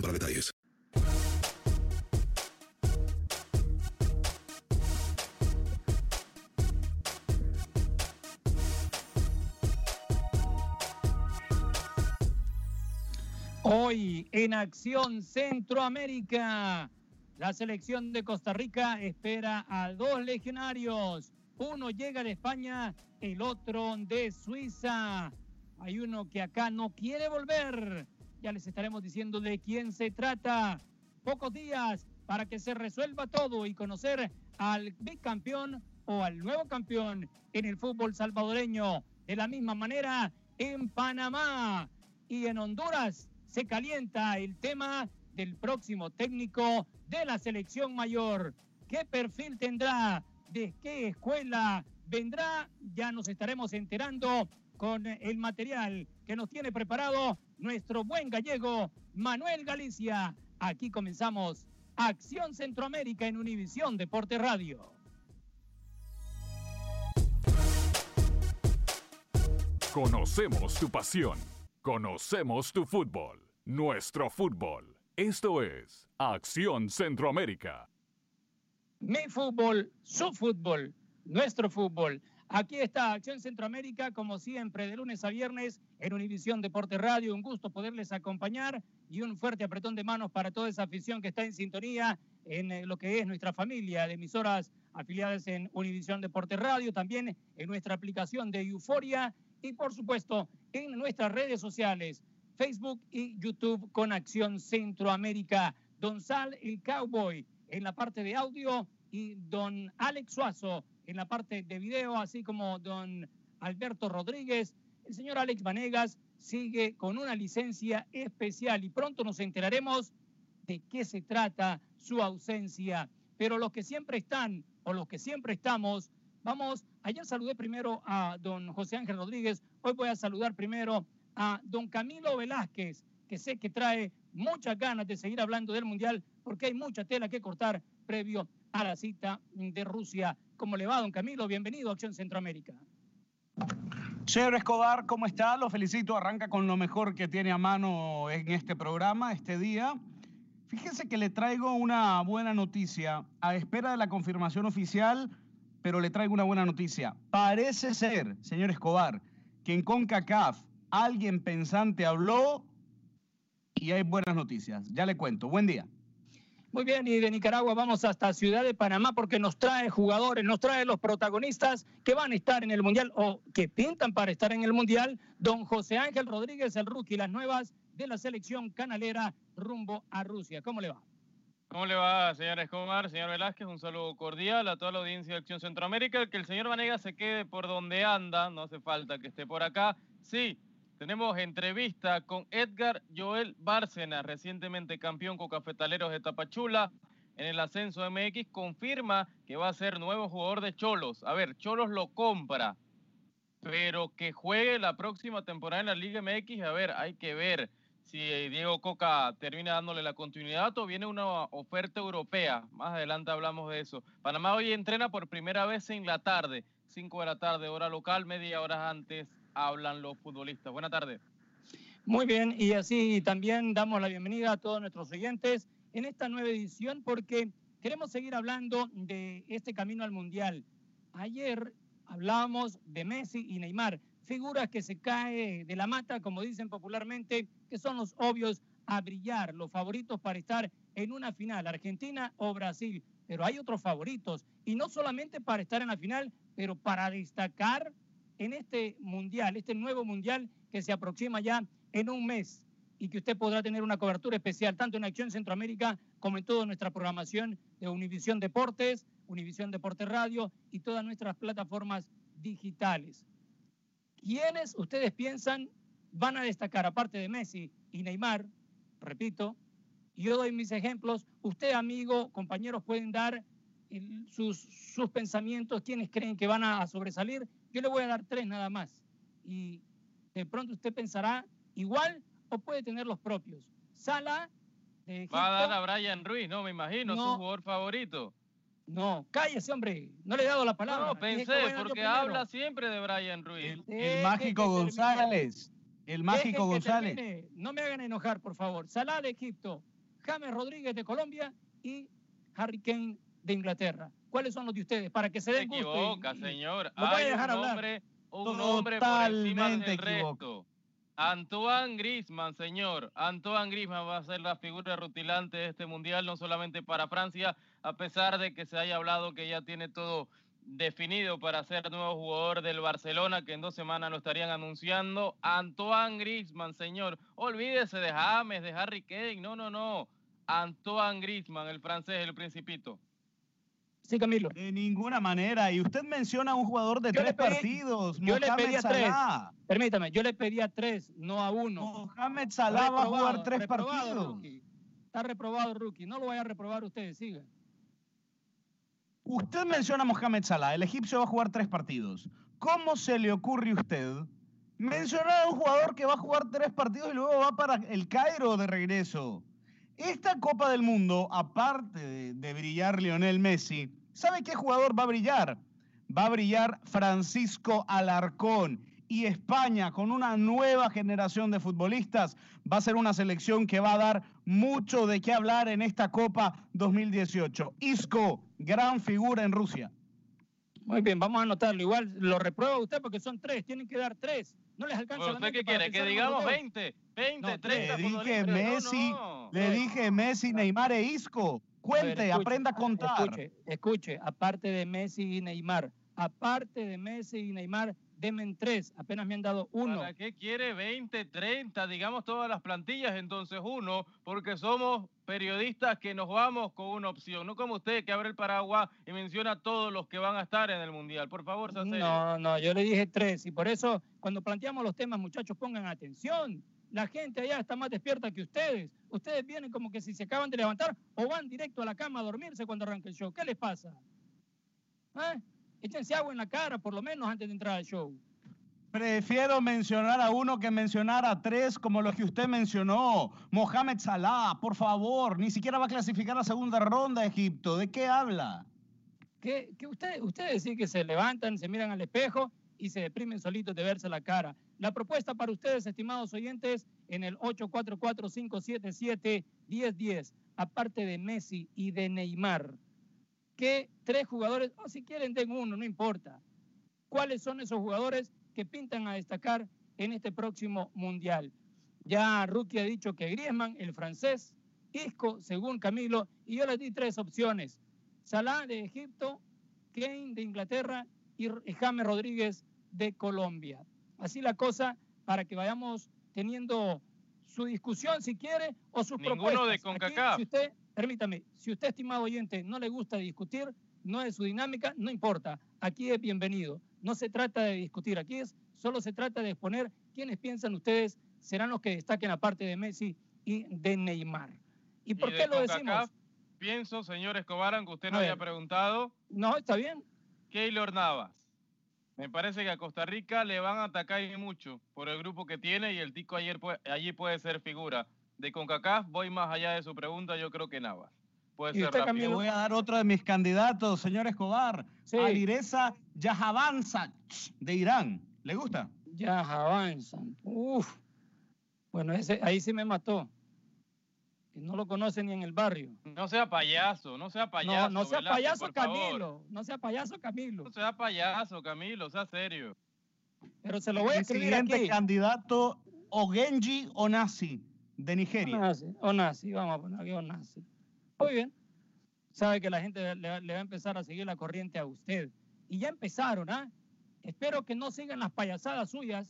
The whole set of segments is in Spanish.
para detalles. Hoy en Acción Centroamérica, la selección de Costa Rica espera a dos legionarios. Uno llega de España, el otro de Suiza. Hay uno que acá no quiere volver. Ya les estaremos diciendo de quién se trata. Pocos días para que se resuelva todo y conocer al bicampeón o al nuevo campeón en el fútbol salvadoreño. De la misma manera, en Panamá y en Honduras se calienta el tema del próximo técnico de la selección mayor. ¿Qué perfil tendrá? ¿De qué escuela vendrá? Ya nos estaremos enterando con el material que nos tiene preparado nuestro buen gallego Manuel Galicia. Aquí comenzamos Acción Centroamérica en Univisión Deporte Radio. Conocemos tu pasión. Conocemos tu fútbol. Nuestro fútbol. Esto es Acción Centroamérica. Mi fútbol, su fútbol, nuestro fútbol. Aquí está Acción Centroamérica, como siempre, de lunes a viernes en Univisión Deporte Radio. Un gusto poderles acompañar y un fuerte apretón de manos para toda esa afición que está en sintonía en eh, lo que es nuestra familia de emisoras afiliadas en Univisión Deporte Radio, también en nuestra aplicación de Euforia y, por supuesto, en nuestras redes sociales, Facebook y YouTube con Acción Centroamérica. Don Sal, el Cowboy, en la parte de audio y don Alex Suazo en la parte de video, así como don Alberto Rodríguez. El señor Alex Vanegas sigue con una licencia especial y pronto nos enteraremos de qué se trata su ausencia. Pero los que siempre están o los que siempre estamos, vamos, ayer saludé primero a don José Ángel Rodríguez, hoy voy a saludar primero a don Camilo Velázquez, que sé que trae muchas ganas de seguir hablando del Mundial porque hay mucha tela que cortar previo a la cita de Rusia. ¿Cómo le va, don Camilo? Bienvenido a Acción Centroamérica. Señor Escobar, ¿cómo está? Lo felicito. Arranca con lo mejor que tiene a mano en este programa, este día. Fíjese que le traigo una buena noticia a espera de la confirmación oficial, pero le traigo una buena noticia. Parece ser, señor Escobar, que en CONCACAF alguien pensante habló y hay buenas noticias. Ya le cuento. Buen día. Muy bien, y de Nicaragua vamos hasta Ciudad de Panamá porque nos trae jugadores, nos trae los protagonistas que van a estar en el Mundial o que pintan para estar en el Mundial. Don José Ángel Rodríguez, el rookie, las nuevas de la selección canalera rumbo a Rusia. ¿Cómo le va? ¿Cómo le va, señor Escobar, señor Velázquez? Un saludo cordial a toda la audiencia de Acción Centroamérica. Que el señor Vanega se quede por donde anda, no hace falta que esté por acá. Sí, tenemos entrevista con Edgar Joel Bárcena, recientemente campeón con Cafetaleros de Tapachula en el ascenso MX, confirma que va a ser nuevo jugador de Cholos. A ver, Cholos lo compra, pero que juegue la próxima temporada en la Liga MX, a ver, hay que ver si Diego Coca termina dándole la continuidad o viene una oferta europea. Más adelante hablamos de eso. Panamá hoy entrena por primera vez en la tarde, 5 de la tarde, hora local, media hora antes hablan los futbolistas. Buenas tardes. Muy bien, y así también damos la bienvenida a todos nuestros oyentes en esta nueva edición porque queremos seguir hablando de este camino al Mundial. Ayer hablábamos de Messi y Neymar, figuras que se caen de la mata, como dicen popularmente, que son los obvios a brillar, los favoritos para estar en una final, Argentina o Brasil. Pero hay otros favoritos, y no solamente para estar en la final, pero para destacar en este mundial, este nuevo mundial que se aproxima ya en un mes y que usted podrá tener una cobertura especial tanto en Acción Centroamérica como en toda nuestra programación de Univisión Deportes, Univisión Deportes Radio y todas nuestras plataformas digitales. ¿Quiénes ustedes piensan van a destacar, aparte de Messi y Neymar? Repito, yo doy mis ejemplos. Usted, amigo, compañeros, pueden dar sus, sus pensamientos, quiénes creen que van a sobresalir. Yo le voy a dar tres nada más. Y de pronto usted pensará igual o puede tener los propios. Sala de Va a dar a Brian Ruiz, no me imagino, su jugador favorito. No, cállese, hombre. No le he dado la palabra. No, pensé, porque habla siempre de Brian Ruiz. El, mágico González. El mágico González. No me hagan enojar, por favor. Salah de Egipto, James Rodríguez de Colombia y Harry Kane de Inglaterra. ¿Cuáles son los de ustedes? Para que se den gusto. Se equivoca, señor. No voy a dejar un hombre, un hombre por encima del resto. Antoine Grisman, señor. Antoine Grisman va a ser la figura rutilante de este mundial, no solamente para Francia, a pesar de que se haya hablado que ya tiene todo definido para ser nuevo jugador del Barcelona, que en dos semanas lo estarían anunciando. Antoine Grisman, señor. Olvídese de James, de Harry Kane. No, no, no. Antoine Grisman, el francés, el principito. Sí, Camilo. De ninguna manera. Y usted menciona a un jugador de tres partidos. Yo le pedí a tres. Permítame, yo le pedí a tres, no a uno. Mohamed Salah va a jugar tres partidos. Está reprobado, rookie. No lo vaya a reprobar usted, siga. Usted menciona a Mohamed Salah. El egipcio va a jugar tres partidos. ¿Cómo se le ocurre a usted mencionar a un jugador que va a jugar tres partidos y luego va para el Cairo de regreso? Esta Copa del Mundo, aparte de, brillar Lionel Messi, ¿Sabe qué jugador va a brillar? Va a brillar Francisco Alarcón. Y España, con una nueva generación de futbolistas, va a ser una selección que va a dar mucho de qué hablar en esta Copa 2018. Isco, gran figura en Rusia. Muy bien, vamos a anotarlo. Igual lo reprueba usted porque son tres, tienen que dar tres. No les alcanza ¿Usted qué quiere? Que digamos 20, 20, 30. Le dije Messi, le dije Messi, Neymar e Isco. Cuente, aprenda a contar. Escuche, escuche, aparte de Messi y Neymar, aparte de Messi y Neymar, denme tres, apenas me han dado uno. ¿Para qué quiere 20, 30? Digamos todas las plantillas, entonces uno, porque somos periodistas que nos vamos con una opción, no como usted que abre el paraguas y menciona a todos los que van a estar en el Mundial. Por favor, No, no, yo le dije tres y por eso cuando planteamos los temas, muchachos, pongan atención. La gente allá está más despierta que ustedes. Ustedes vienen como que si se acaban de levantar o van directo a la cama a dormirse cuando arranque el show. ¿Qué les pasa? ¿Eh? Échense agua en la cara, por lo menos, antes de entrar al show. Prefiero mencionar a uno que mencionar a tres como los que usted mencionó. Mohamed Salah, por favor, ni siquiera va a clasificar la segunda ronda Egipto. ¿De qué habla? Que, que usted, ustedes sí que se levantan, se miran al espejo y se deprimen solitos de verse la cara. La propuesta para ustedes, estimados oyentes, en el 844-577-1010, aparte de Messi y de Neymar, ¿qué tres jugadores, o si quieren den uno, no importa, cuáles son esos jugadores que pintan a destacar en este próximo Mundial? Ya Rookie ha dicho que Griezmann, el francés, Isco, según Camilo, y yo les di tres opciones. Salah de Egipto, Kane de Inglaterra y James Rodríguez de Colombia. Así la cosa para que vayamos teniendo su discusión si quiere o sus Ninguno de CONCACAF. si usted, permítame, si usted, estimado oyente, no le gusta discutir, no es su dinámica, no importa. Aquí es bienvenido. No se trata de discutir, aquí es solo se trata de exponer ¿quiénes piensan ustedes serán los que destaquen aparte de Messi y de Neymar? ¿Y por Y qué de lo decimos? Pienso, señor Escobar, aunque usted no había preguntado, No, está bien. Keylor Navas. Me parece que a Costa Rica le van a atacar y mucho por el grupo que tiene y el Tico ayer puede- allí puede ser figura. De CONCACAF voy más allá de su pregunta, yo creo que Navas. Puede Y ser usted, rápido. Voy a dar otro de mis candidatos, señor Escobar. Sí. Alireza Yahavansa de Irán. ¿Le gusta? Ya avanzan. Uf. Bueno, ese, ahí sí me mató. Que no lo conoce ni en el barrio. No sea payaso, no sea payaso. no, no sea payaso favor. Camilo. No sea payaso Camilo. No sea payaso, Camilo, sea serio. Pero se lo voy a El escribir siguiente aquí. candidato, Ogenji Onasi, de Nigeria. Onasi, Onasi, vamos a poner aquí Onasi. Muy bien. Sabe que la gente le, le va a empezar a seguir la corriente a usted. Y ya empezaron, ¿ah? Espero que no sigan las payasadas suyas,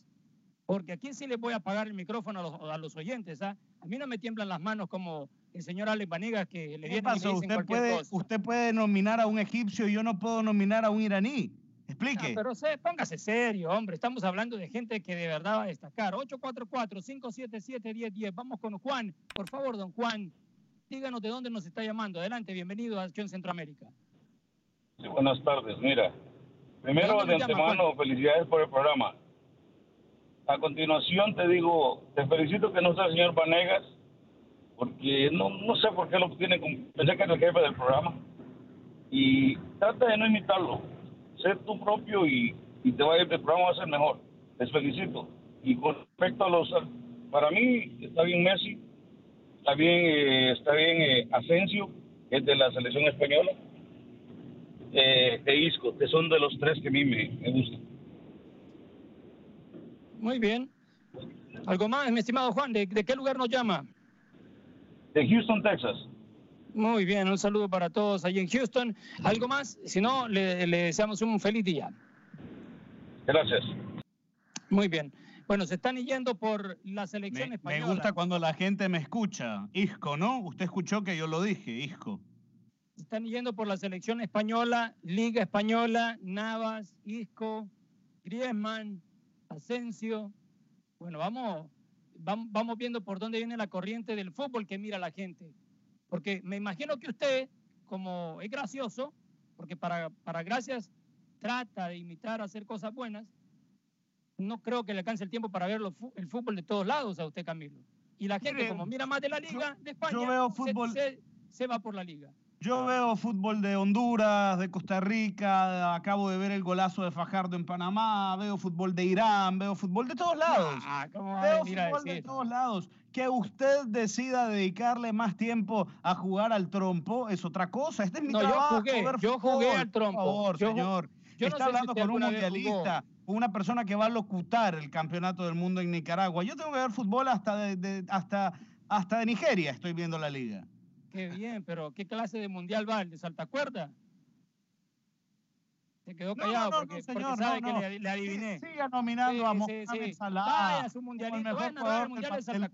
porque aquí sí les voy a apagar el micrófono a los, a los oyentes, ¿ah? A mí no me tiemblan las manos como el señor Alex Vanegas que le ¿Qué vienen y pasó? dicen Usted puede, cosa. usted puede nominar a un egipcio y yo no puedo nominar a un iraní. Explique. Ah, pero se, póngase serio, hombre. Estamos hablando de gente que de verdad va a destacar. 844-577-1010. Vamos con Juan. Por favor, don Juan, díganos de dónde nos está llamando. Adelante, bienvenido a Acción Centroamérica. Sí, buenas tardes. Mira, ¿De primero de llama, antemano, felicidades por el programa. A continuación te digo, te felicito que no sea el señor Vanegas, porque no, no sé por qué lo tiene como, pensé que era el jefe del programa. Y trata de no imitarlo, sé tú propio y, y te va a ir, el programa va a ser mejor. Les felicito. Y con respecto a los, para mí está bien Messi, está bien, eh, está bien eh, Asensio, es de la selección española eh, e Isco, que son de los tres que a mí me, me gustan. Muy bien. ¿Algo más, mi estimado Juan? ¿De, de qué lugar nos llama? De Houston, Texas. Muy bien, un saludo para todos allí en Houston. ¿Algo más? Si no, le, le deseamos un feliz día. Gracias. Muy bien. Bueno, se están yendo por la Me, selección me española. gusta cuando la gente me escucha. Isco, ¿no? Usted escuchó que yo lo dije, Isco. Se están yendo por la selección española, Liga Española, Navas, Isco, Griezmann, Asensio. Bueno, vamos, vamos, vamos viendo por dónde viene la corriente del fútbol que mira la gente. Porque me imagino que usted, como es gracioso, porque para, para gracias trata de imitar, hacer cosas buenas, no creo que le alcance el tiempo para ver los el fútbol de todos lados a usted, Camilo. Y la gente, como mira más de la Liga de España, yo veo fútbol- se- se va por la Liga. Yo veo fútbol de Honduras, de Costa Rica, acabo de ver el golazo de Fajardo en Panamá, veo fútbol de Irán, veo fútbol de todos lados. Ah, ¿cómo Veo fútbol de todos lados. Que usted decida dedicarle más tiempo a jugar al trompo es otra cosa. Este es mi No, yo trabajo. jugué, ver yo jugué al trompo. Por favor, Yo señor. yo no Está sé hablando con un mundialista, con una persona que va a locutar el campeonato del mundo en Nicaragua. Yo tengo que ver fútbol hasta de, de- hasta, hasta de Nigeria, estoy viendo la liga. Qué bien, pero ¿qué clase de mundial va? ¿El de salta cuerda? Se quedó No, callado no, no, porque, no, porque señor, sabe no, que no. le, le adiviné. Siga nominando a Mohamed. Salah Vaya su mundialito, el mundial cuerda, mundial,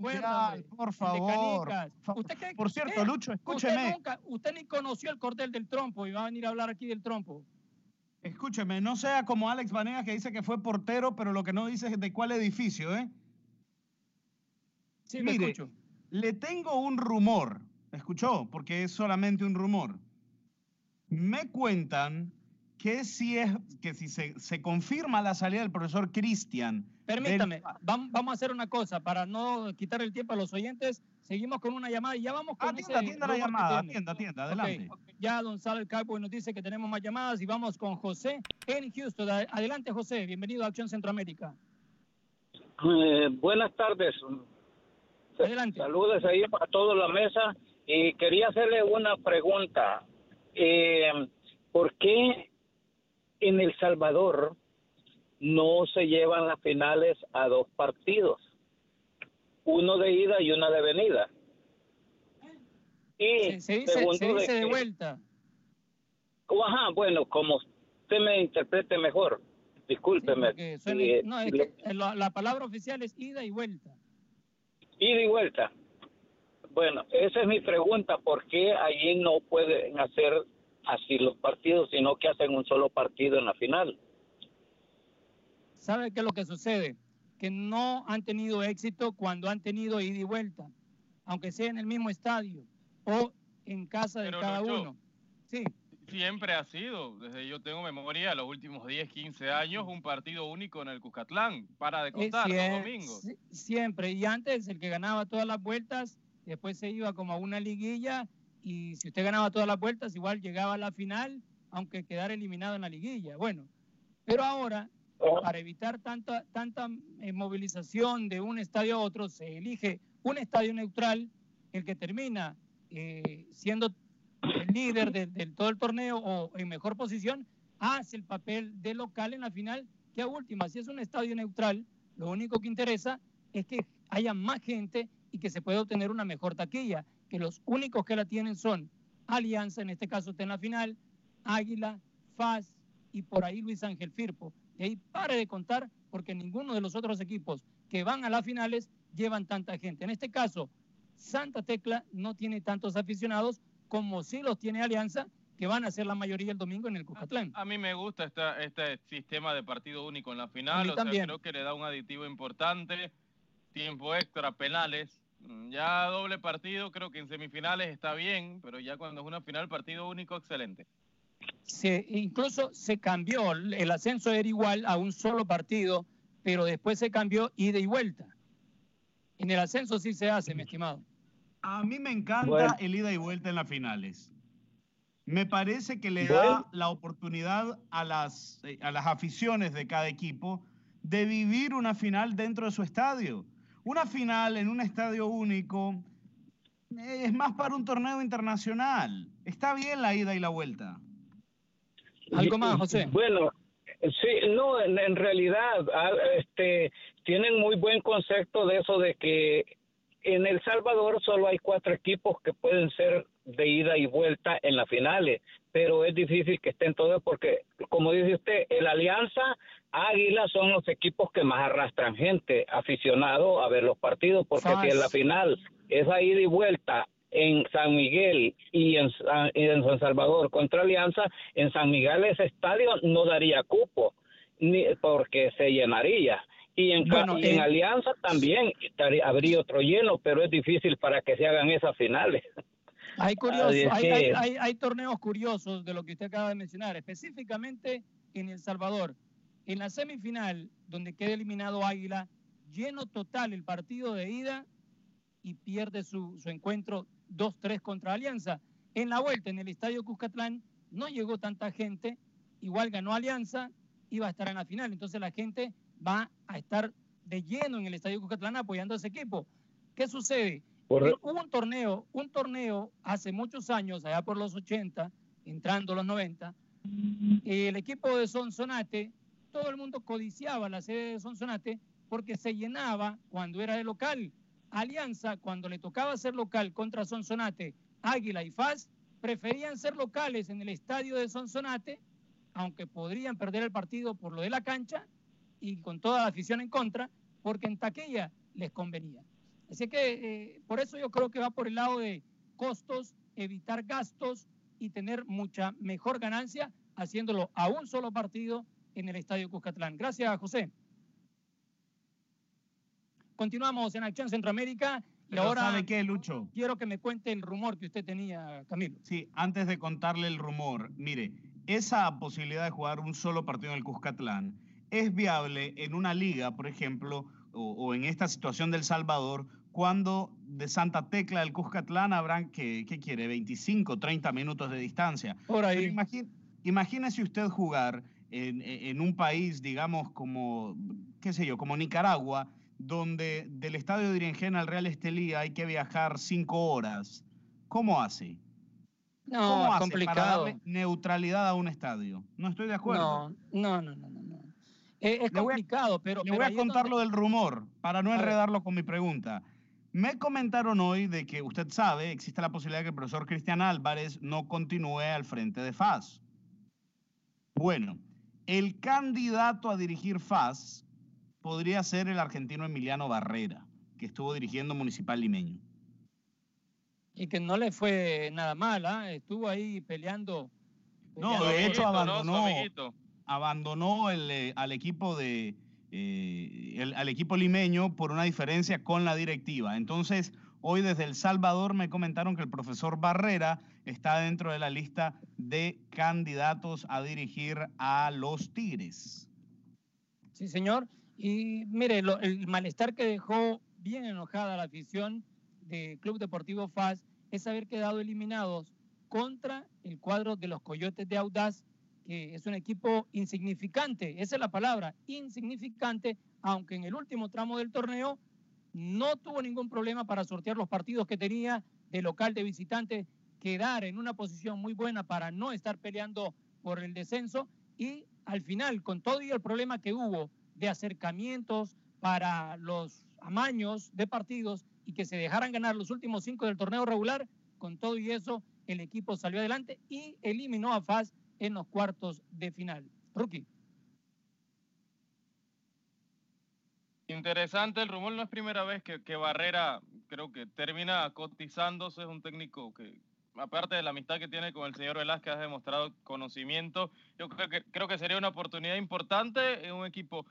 hombre. por favor. ¿Usted Por cierto? Lucho, Usted escúcheme. nunca, usted ni conoció el cordel del trompo y va a venir a hablar aquí del trompo. Escúcheme, no sea como Alex Vanegas que dice que fue portero, pero lo que no dice es de cuál edificio, ¿eh? Sí, Mire, escucho. le tengo un rumor, ¿escuchó? Porque es solamente un rumor. Me cuentan que si, es, que si se, se confirma la salida del profesor Cristian. del- Permítame, vam- vamos a hacer una cosa para no quitar el tiempo a los oyentes. Seguimos con una llamada y ya vamos con Atienda, ese atienda la llamada, atienda, atienda, adelante. Ya don Sal Cowboy nos dice que tenemos más llamadas y vamos con José en Houston. Adelante, José. Bienvenido a Acción Centroamérica. Eh, buenas tardes. Adelante. Saludos ahí a toda la mesa y quería hacerle una pregunta. Eh, ¿Por qué en El Salvador no se llevan las finales a dos partidos? Uno de ida y una de venida. Y Se, se dice, segundo se dice de que- vuelta. Ajá, bueno, como usted me interprete mejor. Discúlpeme. suena- Eh, no, es lo- que la, la palabra oficial es ida y vuelta. Ida y vuelta. Bueno, esa es mi pregunta. ¿Por qué allí no pueden hacer así los partidos, sino que hacen un solo partido en la final? ¿Sabe qué es lo que sucede? que no han tenido éxito cuando han tenido ida y vuelta, aunque sea en el mismo estadio o en casa de Pero, cada Lucho, uno. Sí. Siempre ha sido, desde yo tengo memoria, los últimos 10, 15 años, un partido único en el Cuscatlán, para de contar, sie- los domingos. sie- Siempre. Y antes, el que ganaba todas las vueltas, después se iba como a una liguilla. Y si usted ganaba todas las vueltas, igual llegaba a la final, aunque quedara eliminado en la liguilla. Bueno, pero ahora, para evitar tanta, tanta eh, movilización de un estadio a otro, se elige un estadio neutral, el que termina eh, siendo el líder de, todo el torneo o en mejor posición, hace el papel de local en la final, que a última, si es un estadio neutral, lo único que interesa es que haya más gente y que se pueda obtener una mejor taquilla, que los únicos que la tienen son Alianza, en este caso está en la final, Águila, FAS y por ahí Luis Ángel Firpo. Y ahí pare de contar porque ninguno de los otros equipos que van a las finales llevan tanta gente. En este caso, Santa Tecla no tiene tantos aficionados como sí los tiene Alianza, que van a ser la mayoría el domingo en el Cuscatlán. A mí me gusta esta, este sistema de partido único en la A final, o sea, también. creo que le da un aditivo importante, tiempo extra, penales. Mm, Ya doble partido, creo que en semifinales está bien, pero ya cuando es una final, partido único, excelente. se, incluso se cambió, el ascenso era igual a un solo partido, pero después se cambió ida y vuelta. En el ascenso sí se hace, mi estimado. A mí me encanta Bueno. el ida y vuelta en las finales. Me parece que le da la oportunidad a las, eh, a las aficiones de cada equipo de vivir una final dentro de su estadio. Una final en un estadio único eh, es más para un torneo internacional. Está bien la ida y la vuelta. ¿Algo más, José? Bueno, sí, no, en, realidad, ah, este, tienen muy buen concepto de eso de que en El Salvador solo hay cuatro equipos que pueden ser de ida y vuelta en las finales, pero es difícil que estén todos porque, como dice usted, el Alianza, Águila son los equipos que más arrastran gente, aficionado a ver los partidos, porque si en la final esa ida y vuelta en San Miguel y en, San- y en San Salvador contra Alianza, en San Miguel ese estadio no daría cupo, ni porque se llenaría. Y en, ca- Bueno, y en eh, Alianza también estaría- habría otro lleno, pero es difícil para que se hagan esas finales. Hay, curioso, Así es hay, que- hay- hay- hay torneos curiosos de lo que usted acaba de mencionar, específicamente en El Salvador. En la semifinal, donde queda eliminado Águila, lleno total el partido de ida y pierde su, su encuentro 2-3 contra Alianza. En la vuelta, en el Estadio Cuscatlán, no llegó tanta gente, igual ganó Alianza, iba a estar en la final. Entonces la gente va a estar de lleno en el Estadio Cuscatlán apoyando a ese equipo. ¿Qué sucede? Correcto. Hubo un torneo, un torneo hace muchos años, allá por los 80, entrando los 90, el equipo de Sonsonate, todo el mundo codiciaba la sede de Sonsonate porque se llenaba cuando era de local. Alianza, cuando le tocaba ser local contra Sonsonate, Águila y FAS, preferían ser locales en el estadio de Sonsonate, aunque podrían perder el partido por lo de la cancha y con toda la afición en contra, porque en taquilla les convenía. Así que eh, por eso yo creo que va por el lado de costos, evitar gastos y tener mucha mejor ganancia haciéndolo a un solo partido en el Estadio Cuscatlán. Gracias, José. Continuamos en Acción Centroamérica y ahora ¿sabe qué, Lucho? quiero que me cuente el rumor que usted tenía, Camilo. Sí, antes de contarle el rumor, mire, esa posibilidad de jugar un solo partido en el Cuscatlán es viable en una liga, por ejemplo, o, o en esta situación del Salvador, cuando de Santa Tecla del Cuscatlán habrán, que, ¿qué quiere? 25, 30 minutos de distancia. Por ahí. Pero imagi- imagínese usted jugar en, en un país, digamos, como, qué sé yo, como Nicaragua, donde del estadio de Iringena al Real Estelí hay que viajar cinco horas. ¿Cómo hace? No, ¿Cómo es hace para complicado. darle neutralidad a un estadio? No estoy de acuerdo. No, no, no, no, no. Es, es Le voy a- complicado, pero... Le pero voy a ahí es contar donde- lo del rumor para no A enredarlo con mi pregunta. Me comentaron hoy de que usted sabe, existe la posibilidad de que el profesor Cristian Álvarez no continúe al frente de FAS. Bueno, el candidato a dirigir FAS podría ser el argentino Emiliano Barrera, que estuvo dirigiendo Municipal Limeño. Y que no le fue nada mal, ¿ah? Estuvo ahí peleando. No, peleando de por- hecho ¿no? Abandonó, abandonó el, eh, al equipo de, eh, el, al equipo limeño por una diferencia con la directiva. Entonces, hoy desde El Salvador me comentaron que el profesor Barrera está dentro de la lista de candidatos a dirigir a los Tigres. Sí, señor. Y mire, el malestar que dejó bien enojada la afición de Club Deportivo FAS es haber quedado eliminados contra el cuadro de los Coyotes de Audaz, que es un equipo insignificante, esa es la palabra, insignificante, aunque en el último tramo del torneo no tuvo ningún problema para sortear los partidos que tenía de local, de visitante, quedar en una posición muy buena para no estar peleando por el descenso. Y al final, con todo y el problema que hubo de acercamientos para los amaños de partidos y que se dejaran ganar los últimos cinco del torneo regular, con todo y eso, el equipo salió adelante y eliminó a FAS en los cuartos de final. Rookie. Interesante el rumor, no es primera vez que, que Barrera creo que termina cotizándose, es un técnico que aparte de la amistad que tiene con el señor Velázquez ha demostrado conocimiento, yo creo que, creo que sería una oportunidad importante en un equipo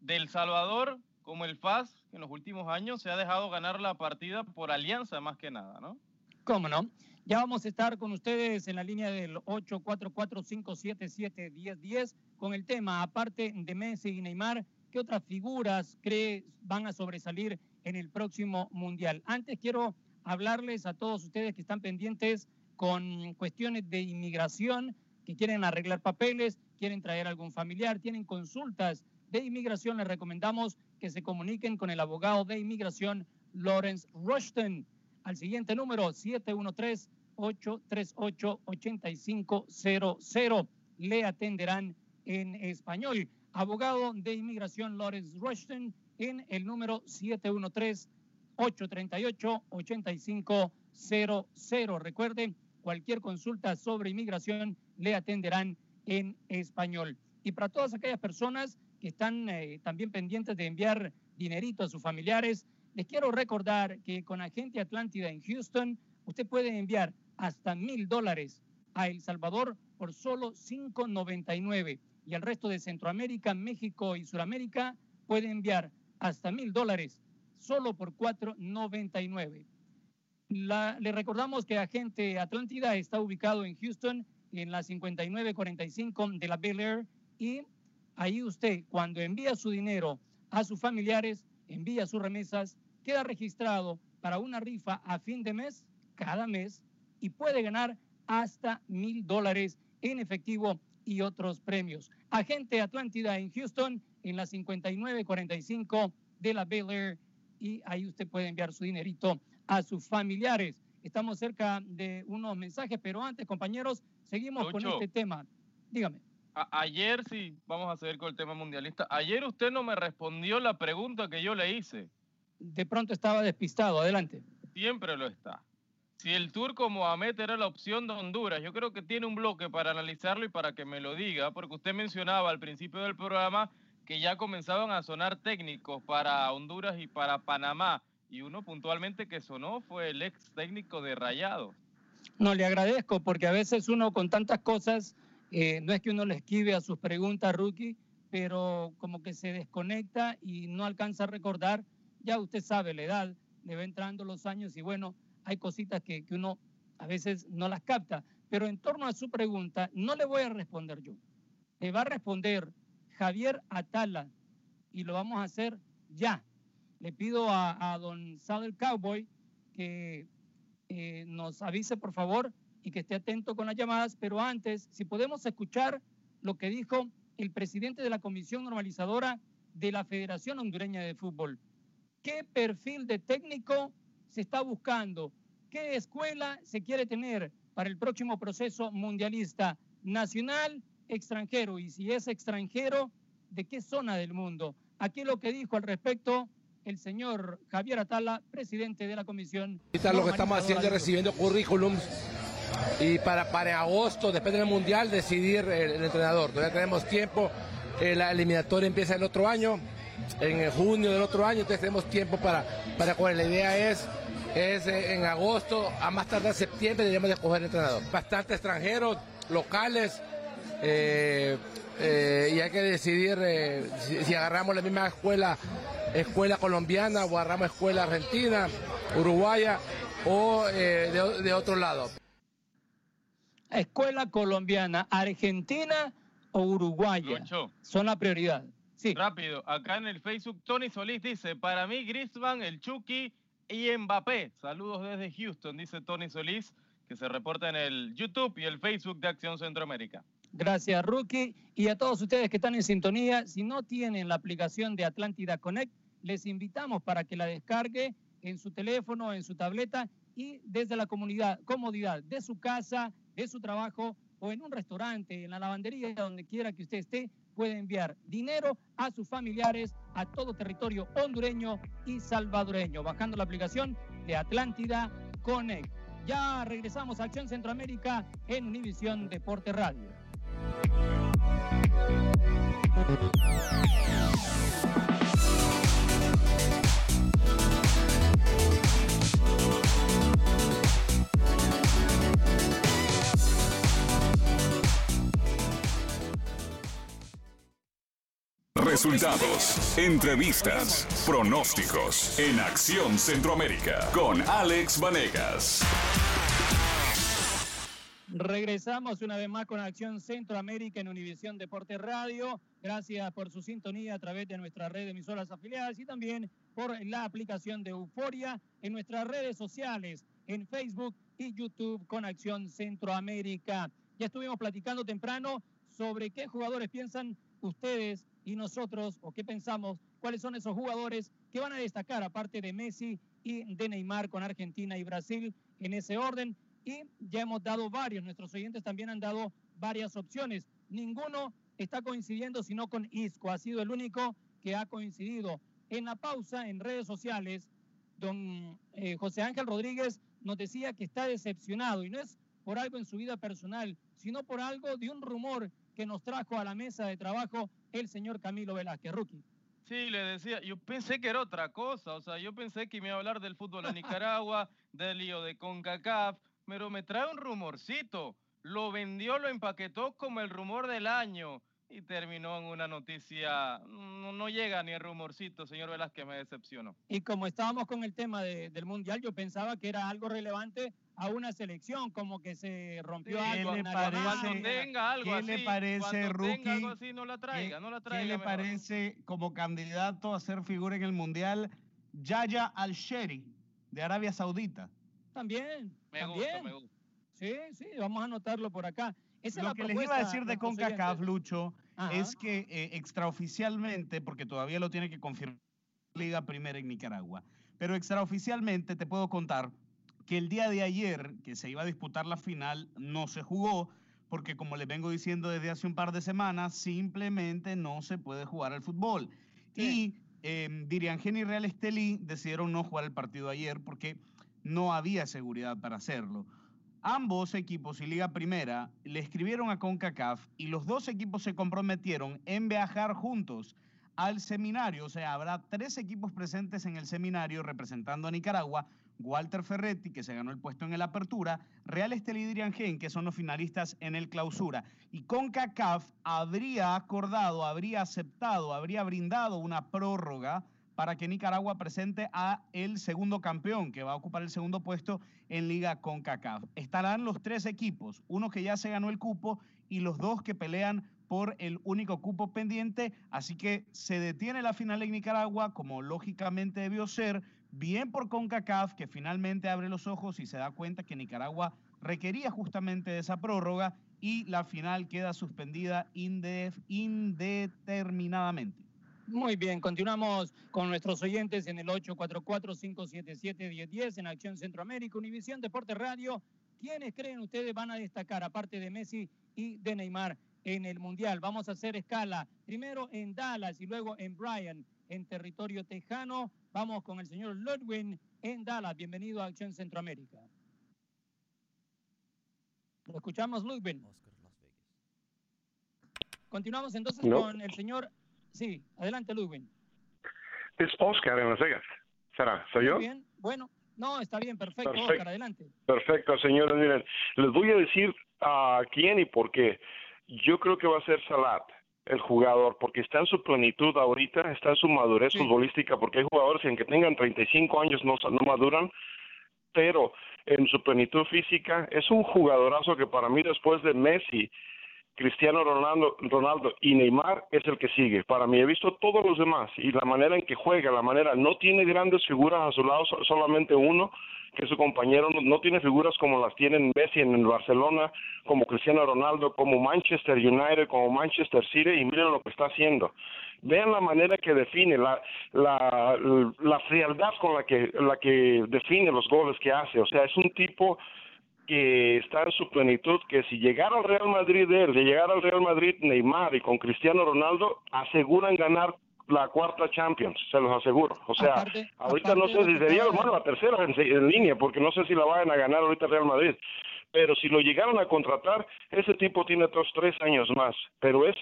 del Salvador como el FAS, que en los últimos años se ha dejado ganar la partida por alianza más que nada, ¿no? ¿Cómo no? Ya vamos a estar con ustedes en la línea del 844-577-1010 con el tema, aparte de Messi y Neymar, ¿qué otras figuras cree van a sobresalir en el próximo Mundial? Antes quiero hablarles a todos ustedes que están pendientes con cuestiones de inmigración, que quieren arreglar papeles, quieren traer algún familiar, tienen consultas de inmigración, les recomendamos que se comuniquen con el abogado de inmigración Lawrence Rushton al siguiente número 713-838-8500. Le atenderán en español. Abogado de inmigración Lawrence Rushton en el número 713-838-8500. Recuerden, cualquier consulta sobre inmigración le atenderán en español. Y para todas aquellas personas que están eh, también pendientes de enviar dinerito a sus familiares, les quiero recordar que con Agente Atlántida en Houston, usted puede enviar hasta mil dólares a El Salvador por solo 5.99 y al resto de Centroamérica, México y Sudamérica puede enviar hasta mil dólares solo por 4.99. La- le recordamos que Agente Atlántida está ubicado en Houston en la 5945 de la Bel Air y ahí usted cuando envía su dinero a sus familiares, envía sus remesas, queda registrado para una rifa a fin de mes, cada mes, y puede ganar hasta mil dólares en efectivo y otros premios. Agente Atlántida en Houston en la 5945 de la Bel Air y ahí usted puede enviar su dinerito a sus familiares. Estamos cerca de unos mensajes, pero antes, compañeros, seguimos con este tema. Dígame. Ayer sí, vamos a seguir con el tema mundialista. Ayer usted no me respondió la pregunta que yo le hice. De pronto estaba despistado. Adelante. Siempre lo está. Si el turco Mohamed era la opción de Honduras, yo creo que tiene un bloque para analizarlo y para que me lo diga, porque usted mencionaba al principio del programa que ya comenzaban a sonar técnicos para Honduras y para Panamá, y uno puntualmente que sonó fue el ex técnico de Rayado. No, le agradezco porque a veces uno con tantas cosas, eh, no es que uno le esquive a sus preguntas, Rookie, pero como que se desconecta y no alcanza a recordar. Ya usted sabe la edad, le va entrando los años y bueno, hay cositas que, que uno a veces no las capta. Pero en torno a su pregunta, no le voy a responder yo. Le va a responder Javier Atala y lo vamos a hacer ya. Le pido a, a don Sal el Cowboy que eh, nos avise por favor y que esté atento con las llamadas, pero antes, si podemos escuchar lo que dijo el presidente de la Comisión Normalizadora de la Federación Hondureña de Fútbol. ¿Qué perfil de técnico se está buscando? ¿Qué escuela se quiere tener para el próximo proceso mundialista nacional, extranjero? Y si es extranjero, ¿de qué zona del mundo? Aquí lo que dijo al respecto el señor Javier Atala, presidente de la Comisión. Ahorita lo que estamos haciendo es recibiendo currículums y para, para agosto, después del Mundial, decidir el, el entrenador. Todavía tenemos tiempo, eh, la eliminatoria empieza el otro año, en junio del otro año, entonces tenemos tiempo para, para coger. La idea es, es eh, en agosto, a más tardar septiembre, deberíamos de escoger entrenador. Bastante extranjeros, locales, eh, eh, y hay que decidir eh, si, si agarramos la misma escuela, escuela colombiana o agarramos escuela argentina, uruguaya o eh, de, de otro lado. Escuela colombiana, argentina o uruguaya. Lucho. Son la prioridad. Sí. Rápido, acá en el Facebook, Tony Solís dice, para mí Griezmann, el Chucky y Mbappé. Saludos desde Houston, dice Tony Solís, que se reporta en el YouTube y el Facebook de Acción Centroamérica. Gracias, Rookie. Y a todos ustedes que están en sintonía, si no tienen la aplicación de Atlántida Connect, les invitamos para que la descargue en su teléfono, en su tableta y desde la comunidad, comodidad de su casa, de su trabajo o en un restaurante, en la lavandería, donde quiera que usted esté, puede enviar dinero a sus familiares a todo territorio hondureño y salvadoreño, bajando la aplicación de Atlántida Connect. Ya regresamos a Acción Centroamérica en Univisión Deporte Radio. Resultados, entrevistas, pronósticos en Acción Centroamérica con Alex Vanegas. Regresamos una vez más con Acción Centroamérica en Univisión Deporte Radio. Gracias por su sintonía a través de nuestra red de emisoras afiliadas y también por la aplicación de Euforia en nuestras redes sociales, en Facebook y YouTube con Acción Centroamérica. Ya estuvimos platicando temprano sobre qué jugadores piensan ustedes y nosotros, o qué pensamos, cuáles son esos jugadores que van a destacar, aparte de Messi y de Neymar con Argentina y Brasil en ese orden. Y ya hemos dado varios, nuestros oyentes también han dado varias opciones. Ninguno está coincidiendo, sino con Isco. Ha sido el único que ha coincidido. En la pausa, en redes sociales, don eh, José Ángel Rodríguez nos decía que está decepcionado y no es por algo en su vida personal, sino por algo de un rumor que nos trajo a la mesa de trabajo el señor Camilo Velázquez, rookie. Sí, le decía, yo pensé que era otra cosa, o sea, yo pensé que me iba a hablar del fútbol de Nicaragua, del lío de CONCACAF, pero me trae un rumorcito. Lo vendió, lo empaquetó como el rumor del año y terminó en una noticia, no, no llega ni el rumorcito, señor Velázquez, me decepcionó. Y como estábamos con el tema de- del Mundial, yo pensaba que era algo relevante a una selección, como que se rompió Sí, algo. ¿Qué le parece, Cuando tenga algo ¿qué así, le parece, tenga Rookie? algo así, no la traiga, ¿Qué- no la ¿Qué traiga. le mejor. parece como candidato a ser figura en el Mundial Yaya Al-Sheri de Arabia Saudita? También, Me también. gusta, me gusta. Sí, sí, vamos a anotarlo por acá. Esa es Lo la que les iba a decir de CONCACAF. Lucho, Ajá. es que eh, extraoficialmente, porque todavía lo tiene que confirmar la Liga Primera en Nicaragua, pero extraoficialmente te puedo contar que el día de ayer, que se iba a disputar la final, no se jugó, porque como les vengo diciendo desde hace un par de semanas, simplemente no se puede jugar al fútbol. Y eh, Diriangén y Real Estelí decidieron no jugar el partido ayer porque no había seguridad para hacerlo. Ambos equipos y Liga Primera le escribieron a CONCACAF y los dos equipos se comprometieron en viajar juntos al seminario. O sea, habrá tres equipos presentes en el seminario representando a Nicaragua. Walter Ferretti, que se ganó el puesto en el Apertura, Real Estelí y Diriangén, que son los finalistas en el Clausura. Y CONCACAF habría acordado, habría aceptado, habría brindado una prórroga para que Nicaragua presente a el segundo campeón que va a ocupar el segundo puesto en Liga CONCACAF. Estarán los tres equipos, uno que ya se ganó el cupo y los dos que pelean por el único cupo pendiente, así que se detiene la final en Nicaragua como lógicamente debió ser, bien por CONCACAF que finalmente abre los ojos y se da cuenta que Nicaragua requería justamente de esa prórroga y la final queda suspendida indeterminadamente. Muy bien, continuamos con nuestros oyentes en el 844-577-1010 en Acción Centroamérica, Univisión Deporte Radio. ¿Quiénes creen ustedes van a destacar, aparte de Messi y de Neymar, en el Mundial? Vamos a hacer escala, primero en Dallas y luego en Bryan, en territorio tejano. Vamos con el señor Ludwig en Dallas. Bienvenido a Acción Centroamérica. Lo escuchamos, Ludwig. Continuamos entonces No. con el señor... Sí, adelante, Ludwig. Es Oscar en Las Vegas. ¿Será? ¿Soy yo? Bien, bueno, no, está bien, perfecto, Perfecto. Oscar, adelante. Perfecto, señores. Miren, les voy a decir a quién y por qué. yo creo que va a ser Salat el jugador, porque está en su plenitud ahorita, está en su madurez futbolística, porque hay jugadores que aunque tengan 35 años no, no maduran, pero en su plenitud física es un jugadorazo que para mí después de Messi, Cristiano Ronaldo, Ronaldo y Neymar es el que sigue. Para mí he visto todos los demás y la manera en que juega, la manera, no tiene grandes figuras a su lado, solamente uno, que su compañero no, tiene figuras como las tienen Messi en el Barcelona, como Cristiano Ronaldo, como Manchester United, como Manchester City, y miren lo que está haciendo. Vean la manera que define, la, la, la frialdad con la que, la que define los goles que hace. O sea, es un tipo que está en su plenitud, que si llegara al Real Madrid él, de llegar al Real Madrid Neymar y con Cristiano Ronaldo, aseguran ganar la cuarta Champions, se los aseguro. O sea, ahorita no sé si sería, bueno, la tercera en, línea, porque no sé si la vayan a ganar ahorita Real Madrid. Pero si lo llegaron a contratar, ese tipo tiene otros tres años más. Pero es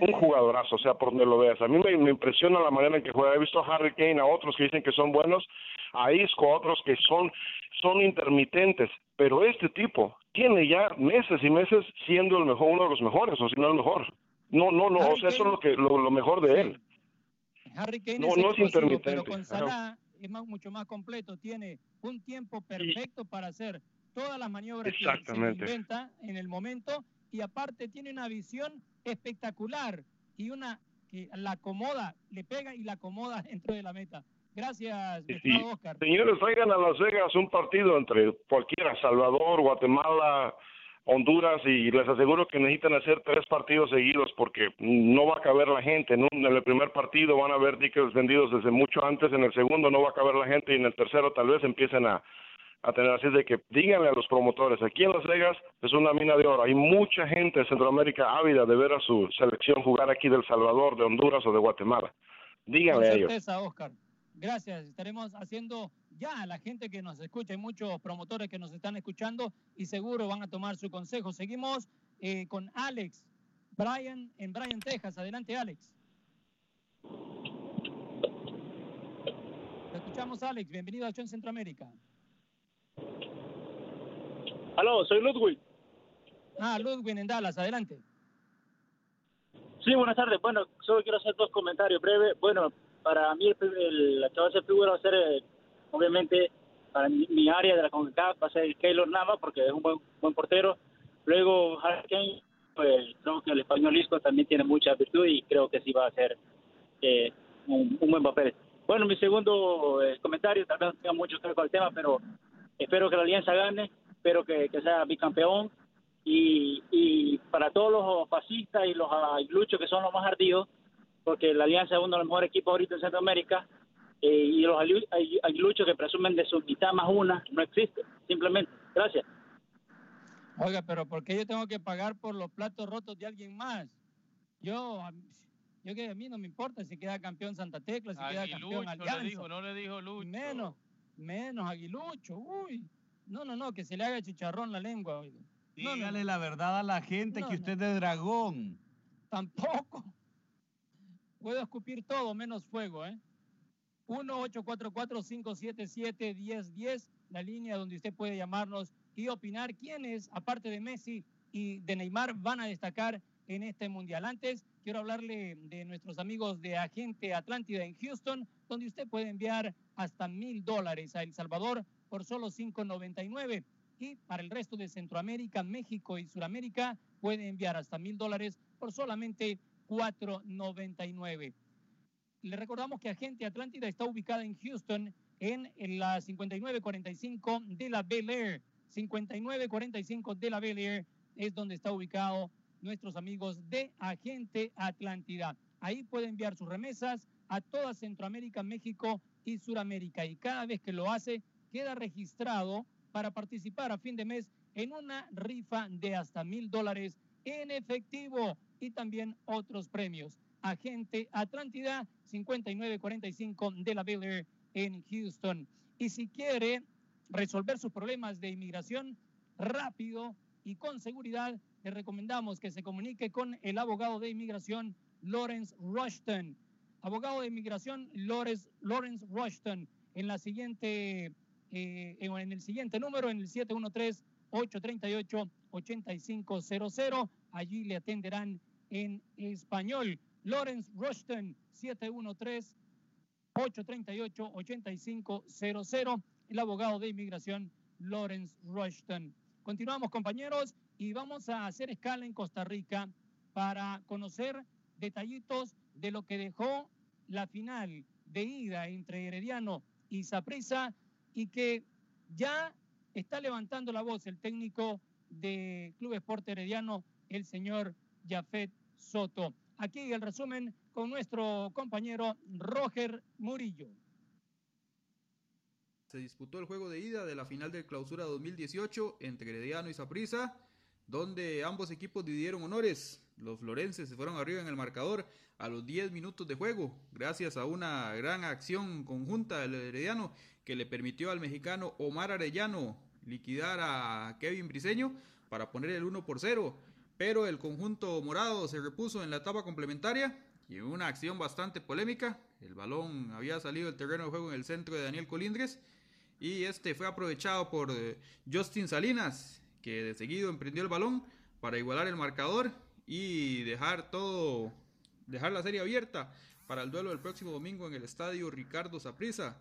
un jugadorazo, o sea, por donde lo veas. A mí me, impresiona la manera en que juega. He visto a Harry Kane, a otros que dicen que son buenos, a Isco, a otros que son, son intermitentes. Pero este tipo tiene ya meses y meses siendo el mejor, uno de los mejores, o si no el mejor. No, no, no, o sea, eso es lo, que, lo mejor de él. Harry Kane no, es, no es intermitente. pero con Salah es mucho más completo. Tiene un tiempo perfecto para hacer todas las maniobras que se inventa en el momento y aparte tiene una visión espectacular y una que la acomoda, le pega y la acomoda dentro de la meta. Gracias, sí. Oscar. Señores, traigan a Las Vegas un partido entre cualquiera, Salvador, Guatemala, Honduras y les aseguro que necesitan hacer tres partidos seguidos porque no va a caber la gente. En, el primer partido van a haber tickets vendidos desde mucho antes, en el segundo no va a caber la gente y en el tercero tal vez empiecen a, a tener así de que díganle a los promotores, aquí en Las Vegas es una mina de oro, hay mucha gente de Centroamérica ávida de ver a su selección jugar aquí del Salvador, de Honduras o de Guatemala. Díganle a ellos. Oscar. Gracias, estaremos haciendo ya la gente que nos escucha, hay muchos promotores que nos están escuchando y seguro van a tomar su consejo. Seguimos eh, con Alex, Brian, en Brian, Texas. Adelante, Alex. Te escuchamos, Alex. Bienvenido a Acción Centroamérica. Aló, soy Ludwig. Ah, Ludwig en Dallas. Adelante. Sí, buenas tardes. Bueno, solo quiero hacer dos comentarios breves. Bueno, para mí el, la que a ser figura va a ser eh, obviamente para mi, área de la CONCACAF va a ser Keylor Nava porque es un buen, buen portero. Luego Harry pues creo que el español Isco también tiene mucha virtud y creo que sí va a hacer eh, un, buen papel. Bueno, mi segundo eh, comentario, tal vez no tenga mucho que ver con el tema, pero espero que la Alianza gane, espero que, sea bicampeón y, y para todos los fascistas y los luchos que son los más ardidos, porque la Alianza es uno de los mejores equipos ahorita en Centroamérica, eh, y los aguiluchos que presumen de su mitad más una no existe, simplemente. Gracias. Oiga, pero ¿por qué yo tengo que pagar por los platos rotos de alguien más? Yo, yo que a mí no me importa si queda campeón Santa Tecla, si queda campeón Alianza. Le dijo, no le dijo Lucho. Menos, menos Aguilucho, uy. No, no, no, que se le haga chicharrón la lengua. Oiga. Dígale la verdad a la gente que usted es de dragón. Tampoco. Puedo escupir todo menos fuego, ¿eh? 1-844-577-1010, la línea donde usted puede llamarnos y opinar quiénes, aparte de Messi y de Neymar, van a destacar en este mundial. Antes, quiero hablarle de nuestros amigos de Agente Atlántida en Houston, donde usted puede enviar hasta mil dólares a El Salvador por solo 5.99 y para el resto de Centroamérica, México y Sudamérica puede enviar hasta mil dólares por solamente 4.99. Le recordamos que Agente Atlántida está ubicada en Houston, en, la 5945 de la Bel Air. 5945 de la Bel Air es donde está ubicado nuestros amigos de Agente Atlántida. Ahí puede enviar sus remesas a toda Centroamérica, México y Suramérica. Y cada vez que lo hace, queda registrado para participar a fin de mes en una rifa de hasta mil dólares en efectivo y también otros premios. Agente Atlántida 5945 de la Bel en Houston. Y si quiere resolver sus problemas de inmigración rápido y con seguridad, le recomendamos que se comunique con el abogado de inmigración Lawrence Rushton. Abogado de inmigración Lawrence, Lawrence Rushton en la siguiente eh, en el siguiente número en el 713 838-8500. Allí le atenderán en español. Lawrence Rushton, 713-838-8500. El abogado de inmigración, Lawrence Rushton. Continuamos, compañeros, y vamos a hacer escala en Costa Rica para conocer detallitos de lo que dejó la final de ida entre Herediano y Saprissa y que ya está levantando la voz el técnico de Club Esporte Herediano, el señor Jafet Soto. Aquí el resumen con nuestro compañero Roger Murillo. Se disputó el juego de ida de la final del Clausura 2018 entre Herediano y Saprissa, donde ambos equipos dividieron honores. Los florenses se fueron arriba en el marcador a los 10 minutos de juego, gracias a una gran acción conjunta del Herediano que le permitió al mexicano Omar Arellano liquidar a Kevin Briseño para poner el 1 por 0. Pero el conjunto morado se repuso en la etapa complementaria y en una acción bastante polémica. El balón había salido del terreno de juego en el centro de Daniel Colindres y este fue aprovechado por eh, Justin Salinas, que de seguido emprendió el balón para igualar el marcador y dejar todo, dejar la serie abierta para el duelo del próximo domingo en el estadio Ricardo Saprissa.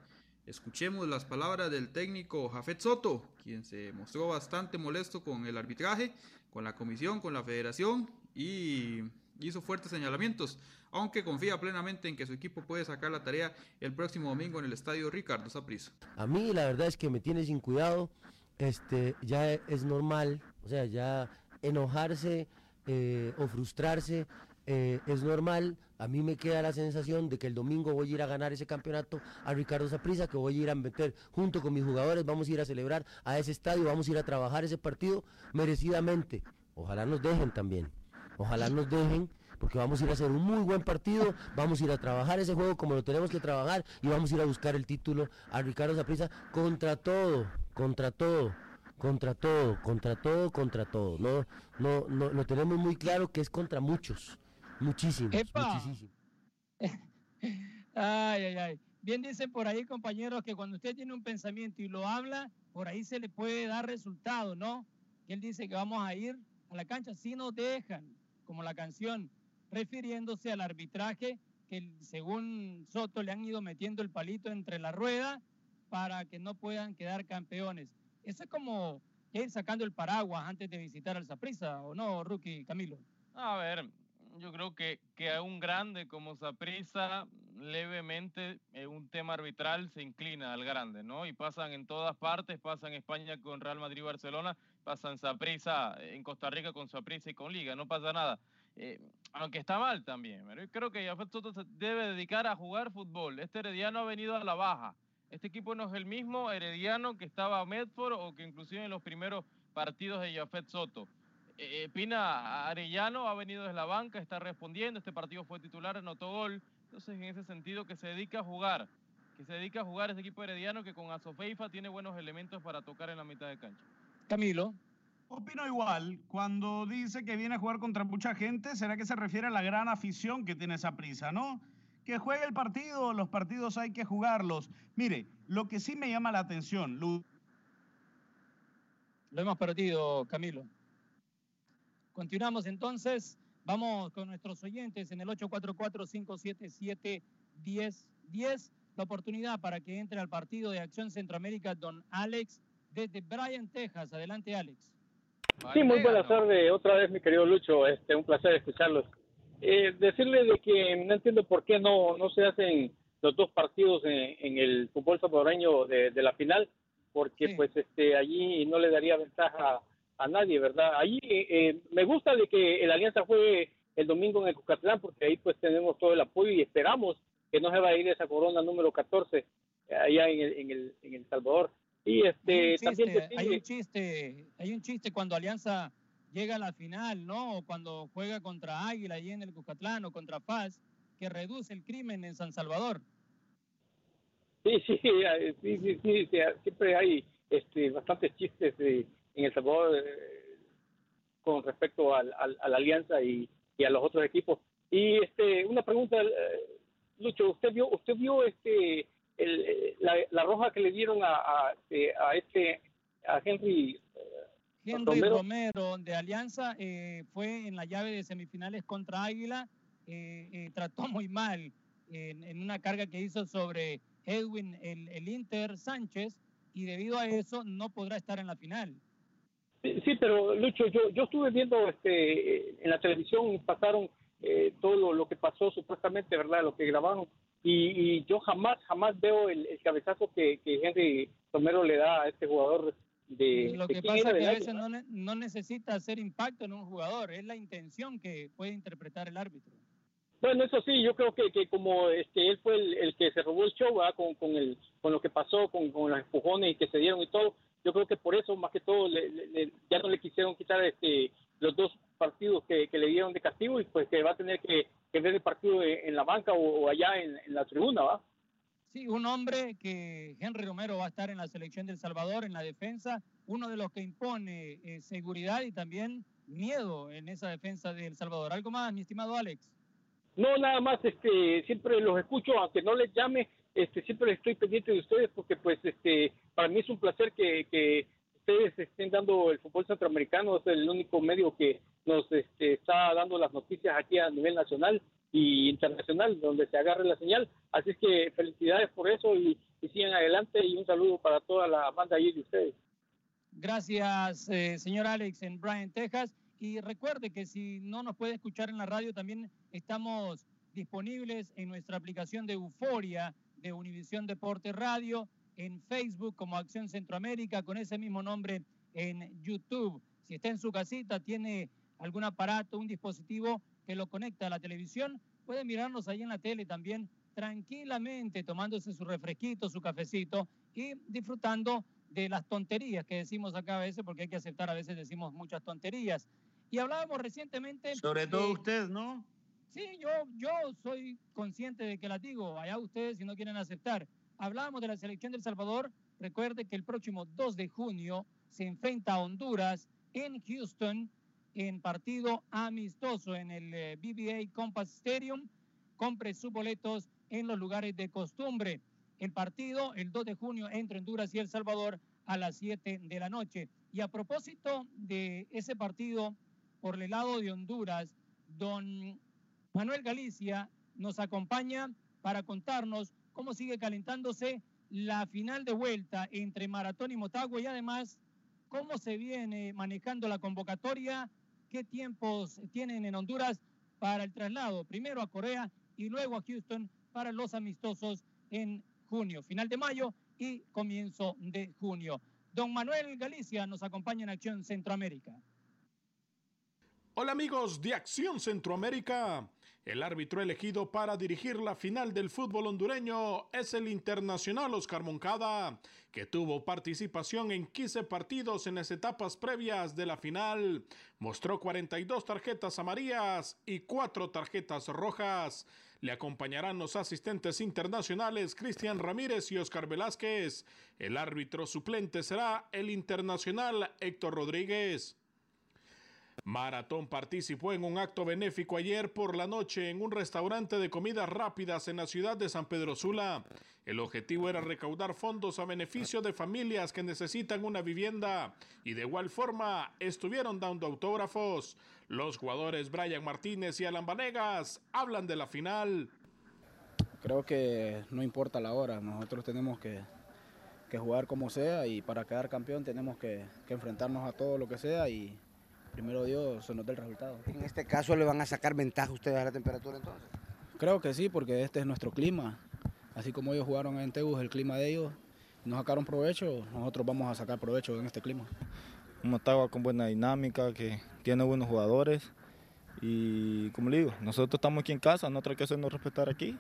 Escuchemos las palabras del técnico Jafet Soto, quien se mostró bastante molesto con el arbitraje, con la comisión, con la federación y hizo fuertes señalamientos, aunque confía plenamente en que su equipo puede sacar la tarea el próximo domingo en el estadio Ricardo Saprissa. A mí la verdad es que me tiene sin cuidado, este, ya es normal, o sea, ya enojarse eh, o frustrarse eh, es normal. A mí me queda la sensación de que el domingo voy a ir a ganar ese campeonato a Ricardo Saprissa, que voy a ir a meter junto con mis jugadores, vamos a ir a celebrar a ese estadio, vamos a ir a trabajar ese partido merecidamente. Ojalá nos dejen también. Ojalá nos dejen porque vamos a ir a hacer un muy buen partido, vamos a ir a trabajar ese juego como lo tenemos que trabajar y vamos a ir a buscar el título a Ricardo Saprissa contra todo, contra todo contra todo, contra todo, contra todo. No, no, no, lo tenemos muy claro que es contra muchos, muchísimos, muchísimos. Ay, ay, ay. Bien dicen por ahí, compañeros, que cuando usted tiene un pensamiento y lo habla, por ahí se le puede dar resultado, ¿no? Que él dice que vamos a ir a la cancha si nos dejan, como la canción, refiriéndose al arbitraje que según Soto le han ido metiendo el palito entre la rueda para que no puedan quedar campeones. Eso es como ir sacando el paraguas antes de visitar al Saprissa, ¿o no, Rookie Camilo? A ver, yo creo que, que a un grande como Saprissa, levemente en un tema arbitral se inclina al grande, ¿no? Y pasan en todas partes, pasa en España con Real Madrid y Barcelona, pasa en Saprissa, en Costa Rica con Saprissa y con Liga, no pasa nada. Eh, aunque está mal también, pero yo creo que Jafet Soto se debe dedicar a jugar fútbol. Este Herediano ha venido a la baja este equipo no es el mismo Herediano que estaba a Medford o que inclusive en los primeros partidos de Jafet Soto. Eh, eh, Pina Arellano ha venido desde la banca, está respondiendo, este partido fue titular, anotó gol. Entonces, en ese sentido, que se dedica a jugar, que se dedica a jugar este equipo herediano que con Asofeifa tiene buenos elementos para tocar en la mitad de cancha. Camilo. Opino igual. Cuando dice que viene a jugar contra mucha gente, ¿será que se refiere a la gran afición que tiene esa prisa, no? que juegue el partido, los partidos hay que jugarlos. Mire, lo que sí me llama la atención, Lo hemos perdido, Camilo. Continuamos entonces. Vamos con nuestros oyentes en el 844-577-1010. La oportunidad para que entre al partido de Acción Centroamérica, don Alex, desde Bryan, Texas. Adelante, Alex. Sí, muy buenas tardes. Otra vez, mi querido Lucho. Este, un placer escucharlos. Eh, decirle de que no entiendo por qué no, no se hacen los dos partidos en, el fútbol salvadoreño de, la final, porque pues este allí no le daría ventaja a nadie, ¿verdad? Allí eh, eh, me gusta de que la alianza juegue el domingo en el Cucatlán, porque ahí pues tenemos todo el apoyo y esperamos que no se va a ir esa corona número 14 allá en el, en el, en el Salvador. Y este también hay un chiste, hay un chiste cuando Alianza llega a la final, ¿no? O cuando juega contra Águila allí en el Cucatlán o contra Paz, que reduce el crimen en San Salvador. Sí, sí, sí, sí, sí, siempre hay este, bastantes chistes en El Salvador eh, con respecto al, a la alianza y, a los otros equipos. Y este, una pregunta, eh, Lucho, ¿usted vio, usted vio este, la, roja que le dieron a, a, este, a Henry Henry Romero, de Alianza eh, fue en la llave de semifinales contra Águila, eh, eh, trató muy mal en, una carga que hizo sobre Edwin el, el, Inter Sánchez y debido a eso no podrá estar en la final. Sí, pero Lucho, yo, yo estuve viendo este, en la televisión y pasaron todo lo, que pasó supuestamente, ¿verdad? Lo que grabaron. Y, yo jamás, jamás veo el, cabezazo que, que Henry Romero le da a este jugador lo que pasa es que a veces no, no, necesita hacer impacto en un jugador, es la intención que puede interpretar el árbitro. Bueno, eso sí, yo creo que, que como este, él fue el, que se robó el show Con, con, el, con lo que pasó, con, con los empujones y que se dieron y todo, yo creo que por eso más que todo ya no le quisieron quitar este, los dos partidos que, que, le dieron de castigo y pues que va a tener que, ver el partido en, la banca o, allá en, en la tribuna, ¿va? Sí, un hombre que Henry Romero va a estar en la selección del Salvador en la defensa, uno de los que impone eh, seguridad y también miedo en esa defensa del Salvador. ¿Algo más, mi estimado Alex? No, nada más, este, siempre los escucho, aunque no les llame, este, siempre estoy pendiente de ustedes porque pues este, para mí es un placer que, ustedes estén dando el fútbol centroamericano, es el único medio que nos este, está dando las noticias aquí a nivel nacional y internacional, donde se agarre la señal. Así es que felicidades por eso y, sigan adelante y un saludo para toda la banda allí de ustedes. Gracias, eh, señor Alex, en Bryan, Texas. Y recuerde que si no nos puede escuchar en la radio, también estamos disponibles en nuestra aplicación de Euforia de Univisión Deporte Radio, en Facebook como Acción Centroamérica, con ese mismo nombre en YouTube. Si está en su casita, tiene algún aparato, un dispositivo, que lo conecta a la televisión, puede mirarnos ahí en la tele también tranquilamente, tomándose su refresquito, su cafecito y disfrutando de las tonterías que decimos acá a veces, porque hay que aceptar, a veces decimos muchas tonterías. Y hablábamos recientemente... Sobre todo usted, ¿no? Sí, yo, yo soy consciente de que las digo, allá ustedes si no quieren aceptar. Hablábamos de la selección del Salvador. Recuerde que el próximo 2 de junio se enfrenta a Honduras en Houston en partido amistoso en el eh, BBA Compass Stadium. Compre sus boletos en los lugares de costumbre. El partido el 2 de junio entre Honduras y El Salvador a las 7 de la noche. Y a propósito de ese partido por el lado de Honduras, don Manuel Galicia nos acompaña para contarnos cómo sigue calentándose la final de vuelta entre Maratón y Motagua y además cómo se viene manejando la convocatoria qué tiempos tienen en Honduras para el traslado, primero a Corea y luego a Houston para los amistosos en junio, final de mayo y comienzo de junio. Don Manuel Galicia nos acompaña en Acción Centroamérica. Hola amigos de Acción Centroamérica. El árbitro elegido para dirigir la final del fútbol hondureño es el internacional Oscar Moncada, que tuvo participación en 15 partidos en las etapas previas de la final. Mostró 42 tarjetas amarillas y 4 tarjetas rojas. Le acompañarán los asistentes internacionales Cristian Ramírez y Oscar Velázquez. El árbitro suplente será el internacional Héctor Rodríguez. Maratón participó en un acto benéfico ayer por la noche en un restaurante de comidas rápidas en la ciudad de San Pedro Sula. El objetivo era recaudar fondos a beneficio de familias que necesitan una vivienda y de igual forma estuvieron dando autógrafos. Los jugadores Brian Martínez y Alan Vanegas hablan de la final. Creo que no importa la hora, nosotros tenemos que, jugar como sea y para quedar campeón tenemos que, que enfrentarnos a todo lo que sea y primero Dios se nota el resultado. En este caso le van a sacar ventaja ustedes a la temperatura entonces. Creo que sí, porque este es nuestro clima. Así como ellos jugaron en Tegus, el clima de ellos, nos sacaron provecho, nosotros vamos a sacar provecho en este clima. Un Motagua con buena dinámica, que tiene buenos jugadores y como le digo, nosotros estamos aquí en casa, no hay que hacernos respetar aquí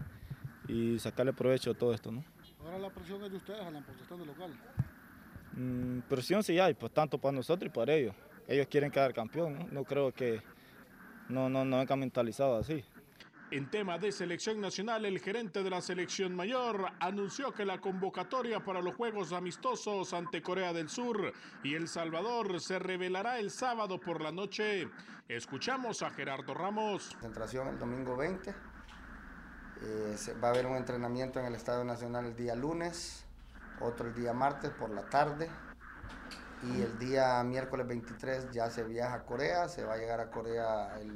y sacarle provecho a todo esto. ¿no? Ahora la presión es de ustedes, a la protestando local. Mm, presión sí hay, pues tanto para nosotros y para ellos ellos quieren quedar campeón. No, creo que no, no, no han mentalizado así. En tema de selección nacional, el gerente de la selección mayor anunció que la convocatoria para los Juegos Amistosos ante Corea del Sur y El Salvador se revelará el sábado por la noche. Escuchamos a Gerardo Ramos. Concentración el domingo 20. Eh, va a haber un entrenamiento en el Estadio Nacional el día lunes, otro el día martes por la tarde y el día miércoles 23 ya se viaja a Corea, se va a llegar a Corea el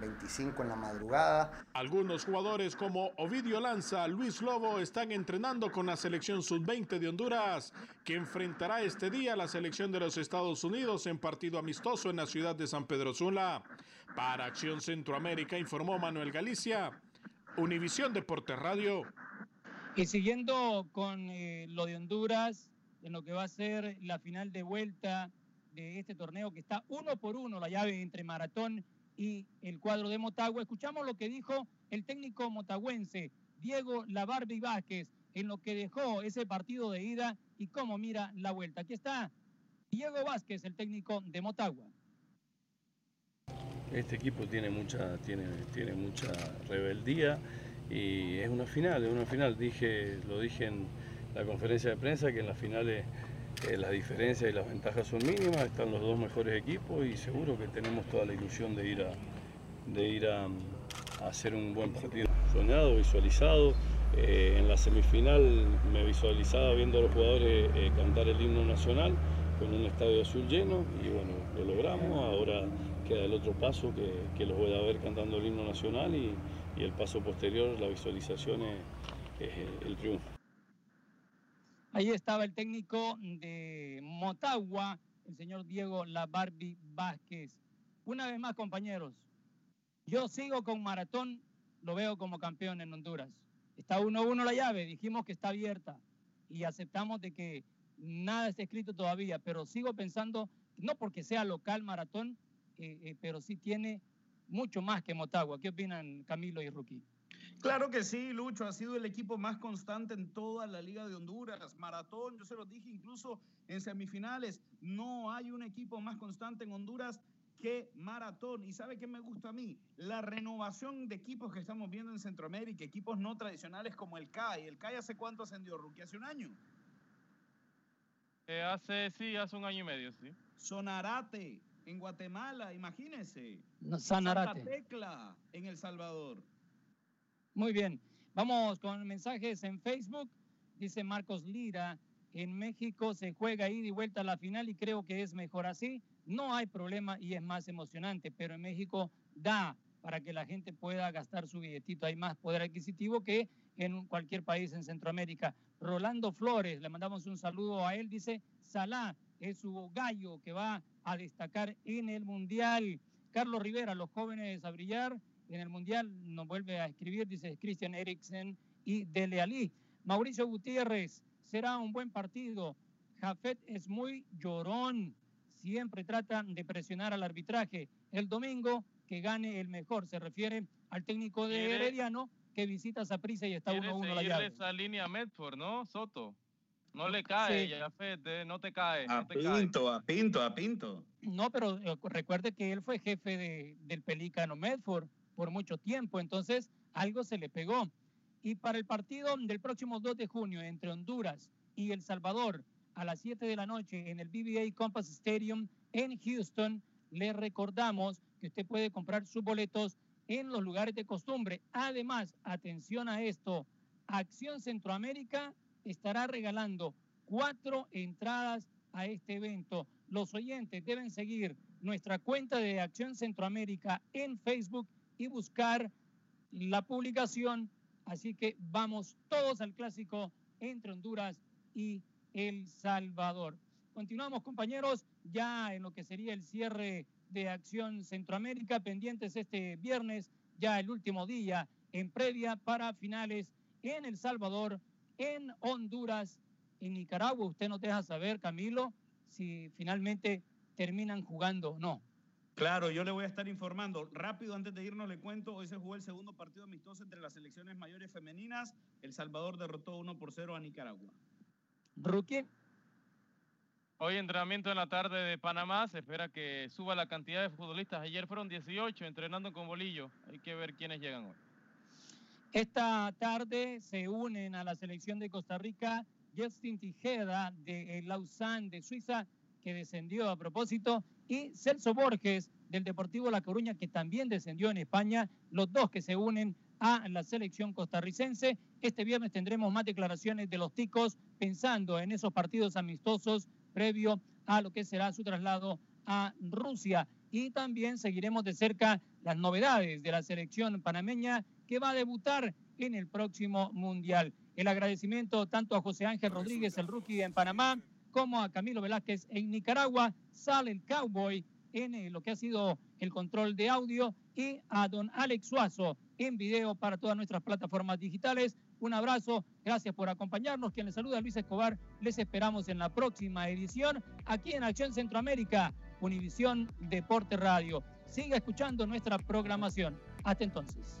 25 en la madrugada. Algunos jugadores como Ovidio Lanza, Luis Lobo están entrenando con la selección sub-20 de Honduras, que enfrentará este día a la selección de los Estados Unidos en partido amistoso en la ciudad de San Pedro Sula. Para Acción Centroamérica informó Manuel Galicia, Univisión Deportes Radio. Y siguiendo con eh, lo de Honduras, en lo que va a ser la final de vuelta de este torneo que está uno por uno la llave entre Maratón y el cuadro de Motagua. Escuchamos lo que dijo el técnico motagüense, Diego Labarbi Vázquez, en lo que dejó ese partido de ida y cómo mira la vuelta. Aquí está Diego Vázquez, el técnico de Motagua. Este equipo tiene mucha, tiene, tiene mucha rebeldía y es una final, es una final. Dije, lo dije en la conferencia de prensa que en las finales eh, las diferencias y las ventajas son mínimas, están los dos mejores equipos y seguro que tenemos toda la ilusión de ir a, de ir a, hacer un buen partido. Soñado, visualizado, eh, en la semifinal me visualizaba viendo a los jugadores eh, cantar el himno nacional con un estadio azul lleno y bueno, lo logramos, ahora queda el otro paso que, los voy a ver cantando el himno nacional y, el paso posterior, la visualización es el triunfo. Ahí estaba el técnico de Motagua, el señor Diego Labarbi Vázquez. Una vez más, compañeros, yo sigo con Maratón, lo veo como campeón en Honduras. Está 1-1 la llave, dijimos que está abierta y aceptamos de que nada está escrito todavía, pero sigo pensando, no porque sea local Maratón, eh, eh, pero sí tiene mucho más que Motagua. ¿Qué opinan Camilo y Ruki? Claro que sí, Lucho, ha sido el equipo más constante en toda la Liga de Honduras. Maratón, yo se lo dije incluso en semifinales, no hay un equipo más constante en Honduras que Maratón. ¿Y sabe qué me gusta a mí? La renovación de equipos que estamos viendo en Centroamérica, equipos no tradicionales como el CAI. ¿El CAI hace cuánto ascendió, Rookie? ¿Hace un año? Eh, hace, sí, hace un año y medio, sí. Sonarate en Guatemala, imagínese. No, Sanarate. Santa Tecla en El Salvador. Muy bien. Vamos con mensajes en Facebook. Dice Marcos Lira, en México se juega ida y vuelta a la final y creo que es mejor así. No hay problema y es más emocionante, pero en México da para que la gente pueda gastar su billetito. Hay más poder adquisitivo que en cualquier país en Centroamérica. Rolando Flores, le mandamos un saludo a él. Dice, Salah es su gallo que va a destacar en el Mundial. Carlos Rivera, los jóvenes a brillar en el Mundial, nos vuelve a escribir, dice Christian Eriksen y Dele Ali. Mauricio Gutiérrez, será un buen partido. Jafet es muy llorón, siempre trata de presionar al arbitraje. El domingo, que gane el mejor, se refiere al técnico de ¿Quiere- Herediano, que visita a Saprissa y está Quiere 1-1 la llave. esa línea Medford, ¿no, Soto? No le cae, Sí. Jafet, eh, no te cae. A no te cae. Pinto, a Pinto, a Pinto. No, pero eh, recuerde que él fue jefe de, del Pelícano Medford por mucho tiempo, entonces algo se le pegó. Y para el partido del próximo 2 de junio entre Honduras y El Salvador a las 7 de la noche en el BBA Compass Stadium en Houston, le recordamos que usted puede comprar sus boletos en los lugares de costumbre. Además, atención a esto, Acción Centroamérica estará regalando cuatro entradas a este evento. Los oyentes deben seguir nuestra cuenta de Acción Centroamérica en Facebook y buscar la publicación. Así que vamos todos al clásico entre Honduras y El Salvador. Continuamos, compañeros, ya en lo que sería el cierre de Acción Centroamérica, pendientes este viernes, ya el último día en previa para finales en El Salvador, en Honduras, en Nicaragua. Usted nos deja saber, Camilo, si finalmente terminan jugando o no. Claro, yo le voy a estar informando. Rápido, antes de irnos, le cuento, hoy se jugó el segundo partido amistoso entre las selecciones mayores femeninas. El Salvador derrotó 1 por 0 a Nicaragua. Rookie. Hoy entrenamiento en la tarde de Panamá, se espera que suba la cantidad de futbolistas. Ayer fueron 18 entrenando con bolillo. Hay que ver quiénes llegan hoy. Esta tarde se unen a la selección de Costa Rica Justin Tijeda de eh, Lausanne de Suiza, que descendió a propósito, y Celso Borges del Deportivo La Coruña, que también descendió en España, los dos que se unen a la selección costarricense. Este viernes tendremos más declaraciones de los ticos pensando en esos partidos amistosos previo a lo que será su traslado a Rusia. Y también seguiremos de cerca las novedades de la selección panameña que va a debutar en el próximo Mundial. El agradecimiento tanto a José Ángel Rodríguez, el rookie en Panamá, como a Camilo Velázquez en Nicaragua. Sale el Cowboy en eh, lo que ha sido el control de audio y a don Alex Suazo en video para todas nuestras plataformas digitales. Un abrazo, gracias por acompañarnos. Quien les saluda Luis Escobar, les esperamos en la próxima edición aquí en Acción Centroamérica, Univisión Deporte Radio. Siga escuchando nuestra programación. Hasta entonces.